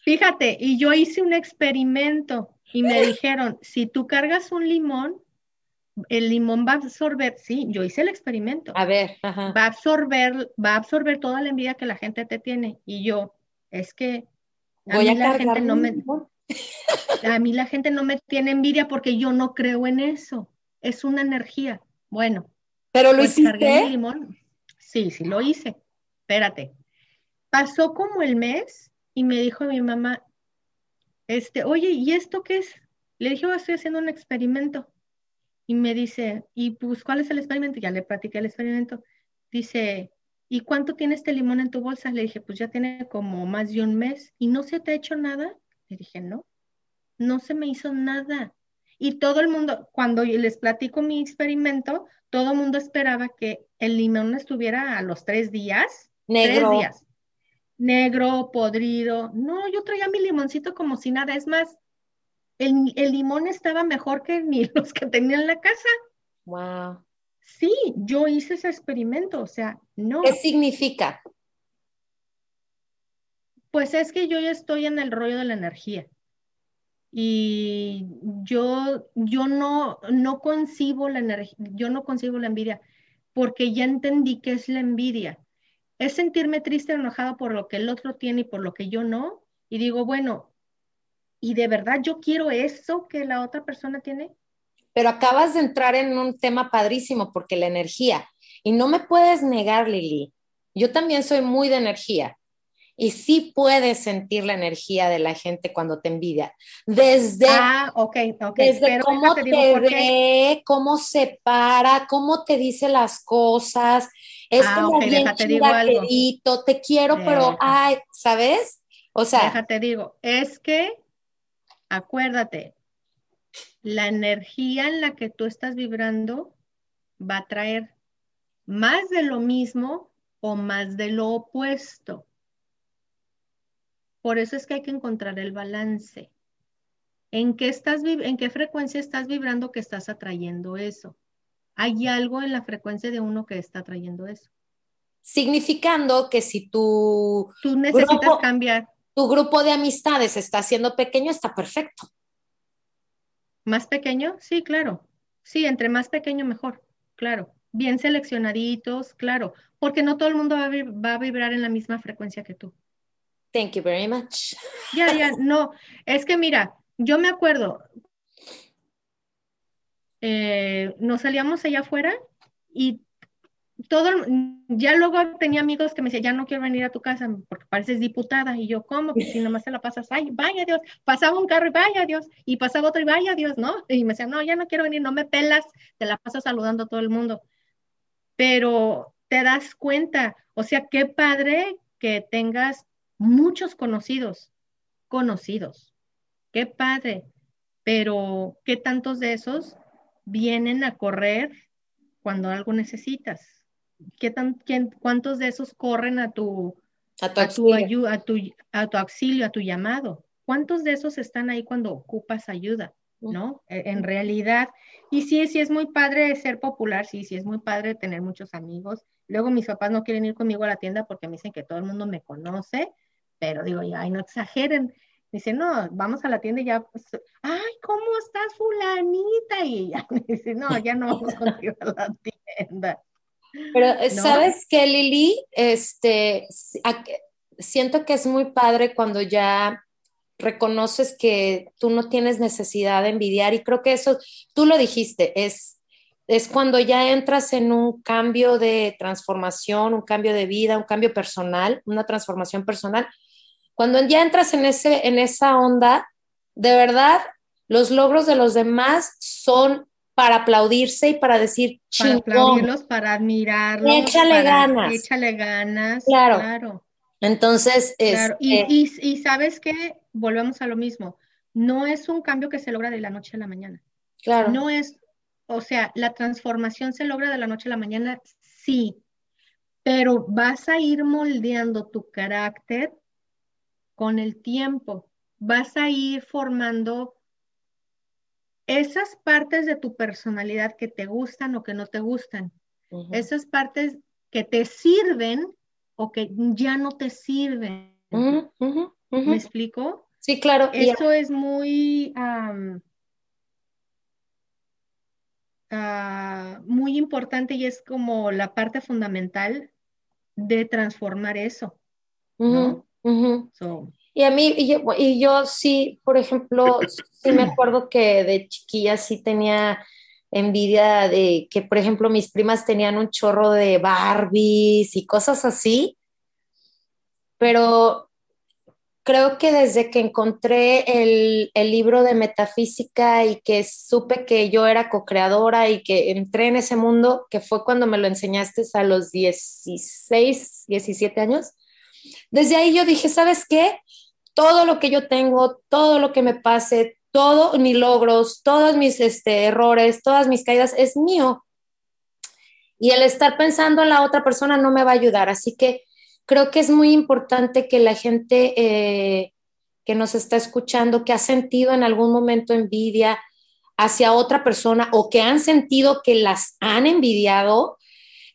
Fíjate, y yo hice un experimento y me dijeron, si tú cargas un limón, el limón va a absorber, sí, yo hice el experimento. A ver, va a absorber, va a absorber toda la envidia que la gente te tiene. Y yo, es que Voy a, cargar no me, A mí la gente no me tiene envidia porque yo no creo en eso. Es una energía. Bueno. ¿Pero lo pues hiciste? limón. Sí, sí lo hice. Espérate. Pasó como el mes y me dijo mi mamá, este, oye, ¿y esto qué es? Le dije, oh, estoy haciendo un experimento. Y me dice, ¿y pues cuál es el experimento? Ya le platiqué el experimento. Dice, ¿y cuánto tiene este limón en tu bolsa? Le dije, pues ya tiene como más de un mes. ¿Y no se te ha hecho nada? Le dije, no, no se me hizo nada. Y todo el mundo, cuando les platico mi experimento, todo el mundo esperaba que el limón estuviera a los tres días. Negro. Tres días. Negro, podrido. No, yo traía mi limoncito como si nada. Es más, el, limón estaba mejor que ni [laughs] los que tenía en la casa. Wow. Sí, yo hice ese experimento, o sea, no. ¿Qué significa? Pues es que yo ya estoy en el rollo de la energía. Y yo, yo no, no concibo la energía, yo no concibo la envidia, porque ya entendí qué es la envidia. Es sentirme triste, enojado por lo que el otro tiene y por lo que yo no. Y digo, bueno, y de verdad yo quiero eso que la otra persona tiene. Pero acabas de entrar en un tema padrísimo porque la energía, y no me puedes negar, Lili, yo también soy muy de energía. Y sí puedes sentir la energía de la gente cuando te envidia. Desde, ah, desde cómo te, ve, cómo se para, cómo te dice las cosas. Es ah, como bien te quiero, pero ay, ¿sabes? O sea, déjate digo, es que acuérdate, la energía en la que tú estás vibrando va a traer más de lo mismo o más de lo opuesto. Por eso es que hay que encontrar el balance. ¿En qué, estás, en qué frecuencia estás vibrando que estás atrayendo eso? Hay algo en la frecuencia de uno que está atrayendo eso. Significando que si tú... Tú necesitas cambiar tu grupo de amistades está siendo pequeño, está perfecto. ¿Más pequeño? Sí, claro. Sí, entre más pequeño mejor, claro. Bien seleccionaditos, claro. Porque no todo el mundo va a, vibrar en la misma frecuencia que tú. Thank you very much. Ya, ya, no. Es que mira, yo me acuerdo, eh, nos salíamos allá afuera y todo, ya luego tenía amigos que me decían, ya no quiero venir a tu casa porque pareces diputada. Y yo, ¿cómo? Pues si nomás se la pasas, ay, vaya Dios. Pasaba un carro y vaya Dios. Y pasaba otro y vaya Dios, ¿no? Y me decían, no, ya no quiero venir, no me pelas, te la pasas saludando a todo el mundo. Pero te das cuenta, o sea, qué padre que tengas muchos conocidos, conocidos. Qué padre. Pero, ¿qué tantos de esos vienen a correr cuando algo necesitas? ¿qué tan, ¿cuántos de esos corren a tu, a tu, auxilio. A, tu, a, tu, auxilio, a tu llamado? ¿Cuántos de esos están ahí cuando ocupas ayuda? ¿No? E, en realidad, y sí, sí es muy padre ser popular, sí, sí es muy padre tener muchos amigos. Luego mis papás no quieren ir conmigo a la tienda porque me dicen que todo el mundo me conoce, pero digo, ay, no exageren. Dice, no, vamos a la tienda y ya, pues, ay, ¿cómo estás fulanita? Y ya me dice, no, ya no vamos contigo a la tienda. Pero eh, sabes que Lili, este, siento que es muy padre cuando ya reconoces que tú no tienes necesidad de envidiar y creo que eso, tú lo dijiste, es, es cuando ya entras en un cambio de transformación, un cambio de vida, un cambio personal, una transformación personal. Cuando ya entras en, ese, en esa onda, de verdad, los logros de los demás son para aplaudirse y para decir Para aplaudirlos, para admirarlos. Échale ganas. Échale ganas. Claro. Entonces, claro. Y, este y, sabes que volvemos a lo mismo. No es un cambio que se logra de la noche a la mañana. Claro. No es, o sea, la transformación se logra de la noche a la mañana, sí, pero vas a ir moldeando tu carácter con el tiempo. Vas a ir formando esas partes de tu personalidad que te gustan o que no te gustan, esas partes que te sirven o que ya no te sirven. ¿Me explico? Sí, claro. Eso es muy, ah, muy importante y es como la parte fundamental de transformar eso. Y a mí, y yo, sí, por ejemplo, [coughs] sí me acuerdo que de chiquilla sí tenía envidia de que, por ejemplo, mis primas tenían un chorro de Barbies y cosas así, pero creo que desde que encontré el, el libro de metafísica y que supe que yo era co-creadora y que entré en ese mundo, que fue cuando me lo enseñaste a los 16, 17 años, desde ahí yo dije, ¿sabes qué? Todo lo que yo tengo, todo lo que me pase, todos mis logros, todos mis este, errores, todas mis caídas es mío. Y el estar pensando en la otra persona no me va a ayudar. Así que creo que es muy importante que la gente eh, que nos está escuchando, que ha sentido en algún momento envidia hacia otra persona o que han sentido que las han envidiado,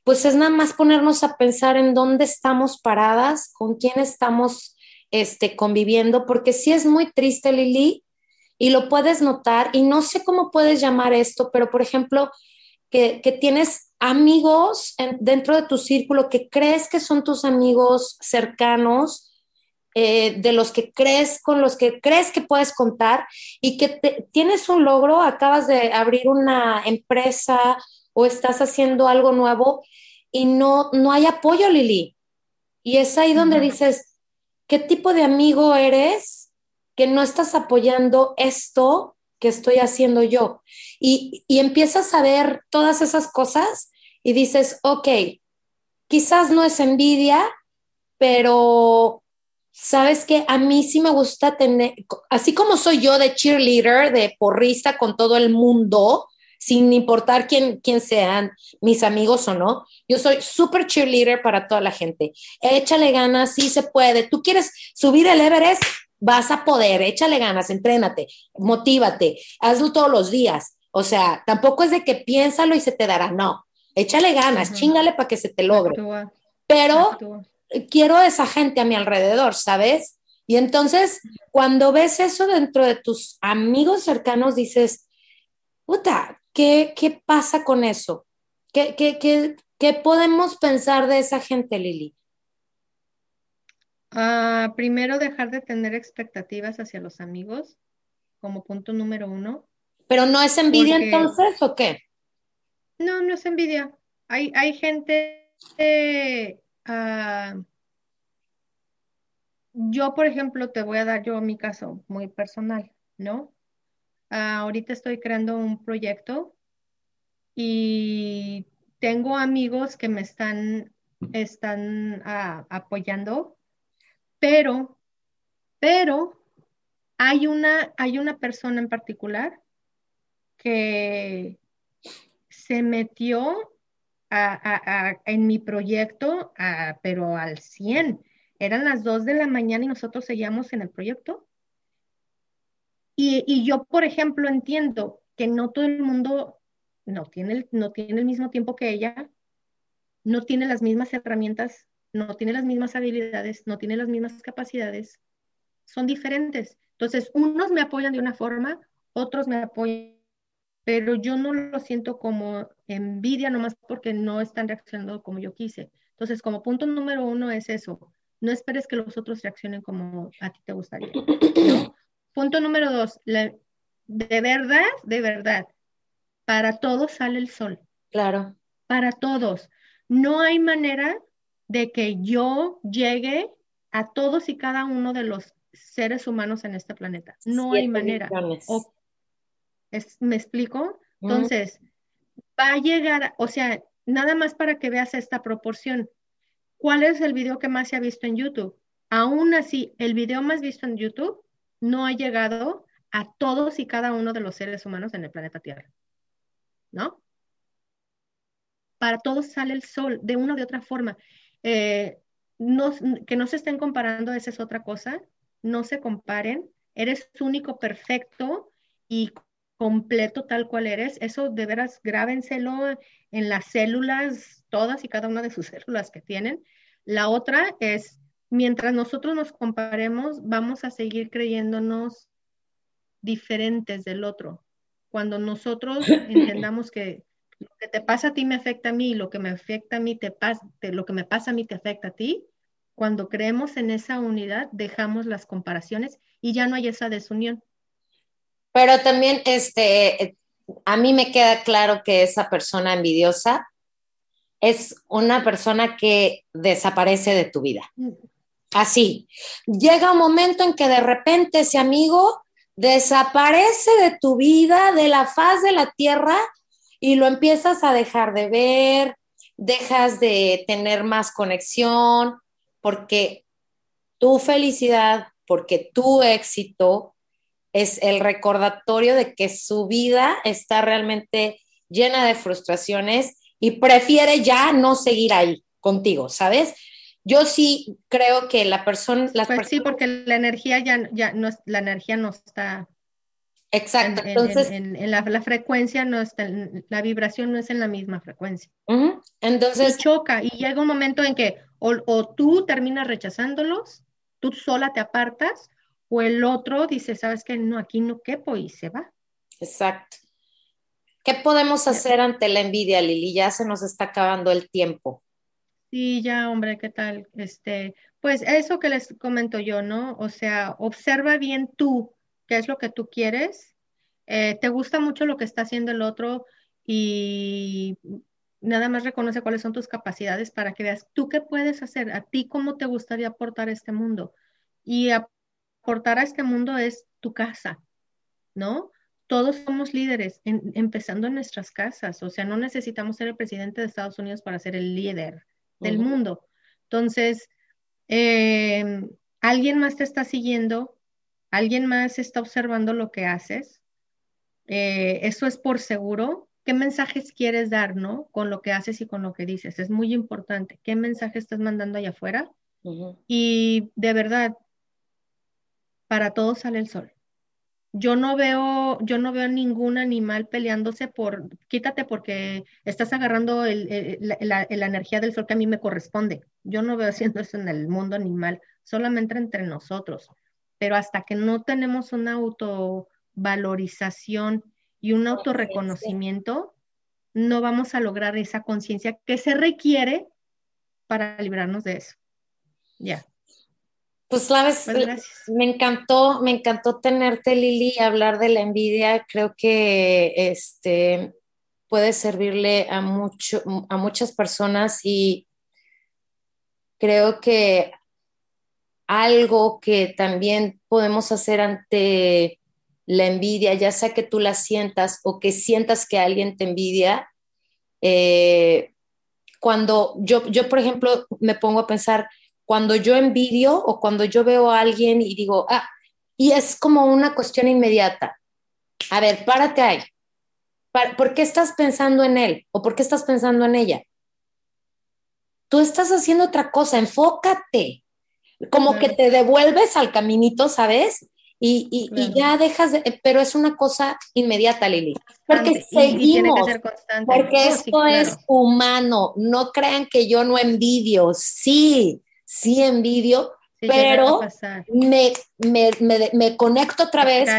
pues es nada más ponernos a pensar en dónde estamos paradas, con quién estamos este, conviviendo, porque sí es muy triste, Lili, y lo puedes notar, y no sé cómo puedes llamar esto, pero por ejemplo, que, tienes amigos dentro de tu círculo que crees que son tus amigos cercanos, eh, de los que crees, con los que crees que puedes contar y que tienes un logro, acabas de abrir una empresa o estás haciendo algo nuevo y no, no hay apoyo, Lili. Y es ahí donde dices, ¿qué tipo de amigo eres que no estás apoyando esto que estoy haciendo yo? Y, y empiezas a ver todas esas cosas y dices, ok, quizás no es envidia, pero sabes que a mí sí me gusta tener, así como soy yo de cheerleader, de porrista con todo el mundo, sin importar quién, quién sean mis amigos o no. Yo soy súper cheerleader para toda la gente. Échale ganas, sí se puede. Tú quieres subir el Everest, vas a poder, échale ganas, entrénate, motívate, hazlo todos los días. O sea, tampoco es de que piénsalo y se te dará, no. Échale ganas, chingale para que se te logre. Pero quiero esa gente a mi alrededor, ¿sabes? Y entonces, cuando ves eso dentro de tus amigos cercanos, dices, puta, ¿Qué, pasa con eso? ¿Qué, qué, podemos pensar de esa gente, Lili? Ah, primero, dejar de tener expectativas hacia los amigos, como punto número uno. ¿Pero no es envidia entonces o qué? No, no es envidia. Hay, hay gente, ah, yo, por ejemplo, te voy a dar yo mi caso muy personal, ¿no? Ah, ahorita estoy creando un proyecto y tengo amigos que me están, están ah, apoyando, pero, pero hay una, hay una persona en particular que se metió en mi proyecto, pero al 100. Eran las 2 de la mañana y nosotros seguíamos en el proyecto. Y, yo, por ejemplo, entiendo que no todo el mundo no tiene, no tiene el mismo tiempo que ella, no tiene las mismas herramientas, no tiene las mismas habilidades, no tiene las mismas capacidades, son diferentes. Entonces, unos me apoyan de una forma, otros me apoyan, pero yo no lo siento como envidia nomás porque no están reaccionando como yo quise. Entonces, como punto número uno es eso, no esperes que los otros reaccionen como a ti te gustaría. Punto número dos, de verdad, de verdad, para todos sale el sol. Claro. Para todos. No hay manera de que yo llegue a todos y cada uno de los seres humanos en este planeta. No hay manera. ¿Me explico? Entonces, va a llegar, o sea, nada más para que veas esta proporción. ¿Cuál es el video que más se ha visto en YouTube? Aún así, el video más visto en YouTube no ha llegado a todos y cada uno de los seres humanos en el planeta Tierra. ¿No? Para todos sale el sol de una o de otra forma. Eh, que no se estén comparando, esa es otra cosa. No se comparen. Eres único, perfecto y completo tal cual eres. Eso de veras grábenselo en las células, todas y cada una de sus [laughs] células que tienen. La otra es mientras nosotros nos comparemos, vamos a seguir creyéndonos diferentes del otro. Cuando nosotros [laughs] entendamos que lo que te pasa a ti me afecta a mí, lo que me afecta a mí te pasa, lo que me pasa a mí te afecta a ti, Cuando creemos en esa unidad, dejamos las comparaciones y ya no hay esa desunión. Pero también, este, a mí me queda claro que esa persona envidiosa es una persona que desaparece de tu vida. Así. Llega un momento en que de repente ese amigo desaparece de tu vida, de la faz de la tierra, y lo empiezas a dejar de ver, dejas de tener más conexión, porque tu felicidad, porque tu éxito es el recordatorio de que su vida está realmente llena de frustraciones y prefiere ya no seguir ahí contigo, ¿sabes? Yo sí creo que la persona, las pues sí, porque la energía ya, ya no, la energía no está. Exacto. En, Entonces, en, la, frecuencia no está, la vibración no es en la misma frecuencia. Entonces. Y choca y llega un momento en que o, o, tú terminas rechazándolos, tú sola te apartas, o el otro dice, sabes que no, aquí no quepo y se va. Exacto. ¿Qué podemos hacer ante la envidia, Lili? Ya se nos está acabando el tiempo. Sí, ya, hombre, ¿qué tal? Este, pues eso que les comento yo, ¿no? O sea, observa bien tú qué es lo que tú quieres. Eh, te gusta mucho lo que está haciendo el otro y nada más reconoce cuáles son tus capacidades para que veas tú qué puedes hacer, a ti cómo te gustaría aportar a este mundo. Y aportar a este mundo es tu casa, ¿no? Todos somos líderes, empezando en nuestras casas. O sea, no necesitamos ser el presidente de Estados Unidos para ser el líder del mundo. Entonces, em, alguien más te está siguiendo, alguien más está observando lo que haces. Eh, eso es por seguro. ¿Qué mensajes quieres dar, no? Con lo que haces y con lo que dices. Es muy importante. ¿Qué mensaje estás mandando allá afuera? Y de verdad, para todos sale el sol yo no veo, yo no veo ningún animal peleándose por, quítate porque estás agarrando la, energía del sol que a mí me corresponde. Yo no veo haciendo eso en el mundo animal, solamente entre nosotros. Pero hasta que no tenemos una autovalorización y un autorreconocimiento, no vamos a lograr esa conciencia que se requiere para librarnos de eso. Ya. Pues sabes, me encantó, me encantó tenerte, Lili, hablar de la envidia. Creo que este puede servirle a mucho, a muchas personas y creo que algo que también podemos hacer ante la envidia, ya sea que tú la sientas o que sientas que alguien te envidia, eh, cuando yo, yo, por ejemplo, me pongo a pensar, cuando yo envidio o cuando yo veo a alguien y digo, ah, y es como una cuestión inmediata. A ver, párate ahí. ¿Por qué estás pensando en él o por qué estás pensando en ella? Tú estás haciendo otra cosa, enfócate. Como que te devuelves al caminito, ¿sabes? Y, ya dejas de, pero es una cosa inmediata, Lili. Porque seguimos, porque esto es humano. No crean que yo no envidio. Sí, sí envidio, pero me, me, me, conecto otra vez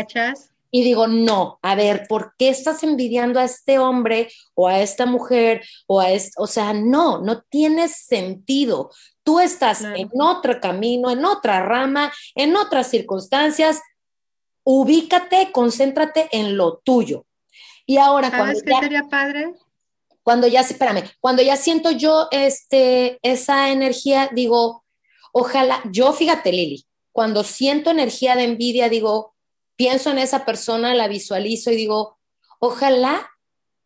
y digo, no, a ver, ¿por qué estás envidiando a este hombre o a esta mujer o a este, o sea, no, no tiene sentido. Tú estás en otro camino, en otra rama, en otras circunstancias. Ubícate, concéntrate en lo tuyo. Y ahora, ¿sabes qué sería padre? Cuando ya, espérame, cuando ya siento yo este, esa energía, digo, Ojalá, yo fíjate Lili, cuando siento energía de envidia, digo, pienso en esa persona, la visualizo y digo, ojalá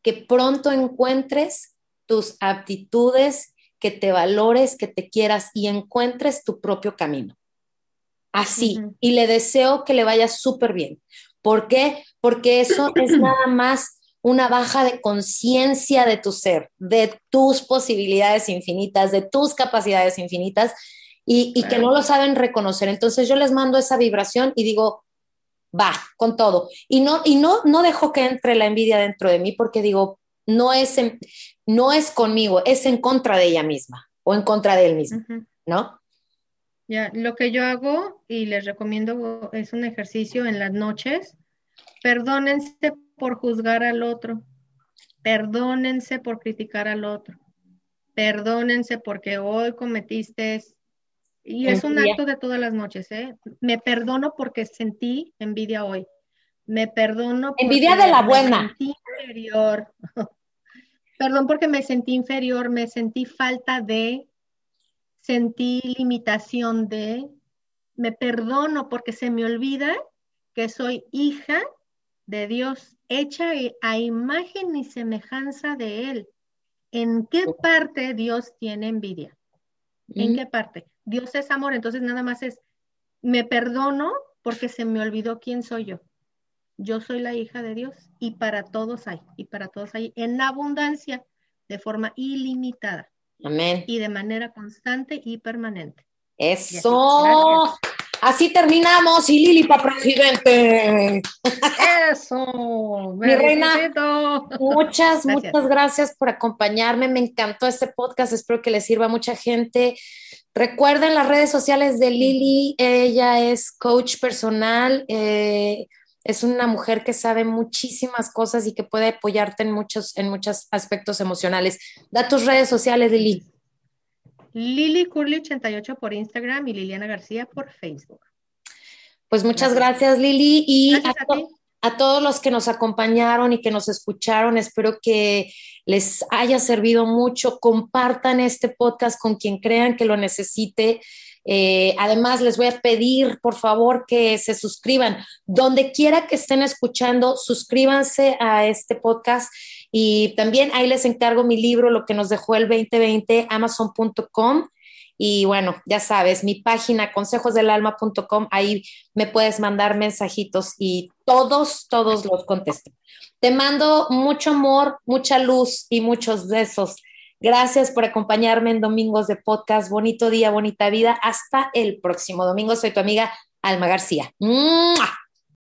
que pronto encuentres tus aptitudes, que te valores, que te quieras y encuentres tu propio camino. Así, y le deseo que le vaya súper bien. ¿Por qué? Porque eso [clears throat] es nada más una baja de conciencia de tu ser, de tus posibilidades infinitas, de tus capacidades infinitas y, que no lo saben reconocer. Entonces yo les mando esa vibración y digo, va, con todo. Y no, y no, no dejo que entre la envidia dentro de mí porque digo, no es, no es conmigo, es en contra de ella misma o en contra de él mismo, ¿no? Ya, lo que yo hago y les recomiendo es un ejercicio en las noches. Perdónense por juzgar al otro. Perdónense por criticar al otro. Perdónense porque hoy cometiste Y es un acto de todas las noches, ¿eh? Me perdono porque sentí envidia hoy. Me perdono. Envidia de la buena. Me sentí inferior. [laughs] Perdón porque me sentí inferior, me sentí falta de, sentí limitación de, me perdono porque se me olvida que soy hija de Dios, hecha a imagen y semejanza de Él. ¿En qué parte Dios tiene envidia? ¿En qué parte? Dios es amor, entonces nada más es, me perdono porque se me olvidó quién soy yo. Yo soy la hija de Dios y para todos hay, y para todos hay en abundancia, de forma ilimitada. Amén. Y de manera constante y permanente. Eso. Así terminamos y Lili para presidente. Eso. Mi reina, muchas, muchas gracias por acompañarme. Me encantó este podcast. Espero que le sirva a mucha gente. Recuerden las redes sociales de Lili. Ella es coach personal. Eh, es una mujer que sabe muchísimas cosas y que puede apoyarte en muchos, en muchos aspectos emocionales. Da tus redes sociales, Lili. Lili Curly 88 por Instagram y Liliana García por Facebook. Pues muchas gracias, Lili. Y a, todos los que nos acompañaron y que nos escucharon, espero que les haya servido mucho. Compartan este podcast con quien crean que lo necesite. Eh, además, les voy a pedir, por favor, que se suscriban. Donde quiera que estén escuchando, suscríbanse a este podcast y también ahí les encargo mi libro, lo que nos dejó el 2020, amazon.com. Y bueno, ya sabes, mi página consejosdelalma.com, ahí me puedes mandar mensajitos y todos, todos los contesto. Te mando mucho amor, mucha luz y muchos besos. Gracias por acompañarme en Domingos de Podcast. Bonito día, bonita vida. Hasta el próximo domingo. Soy tu amiga Alma García.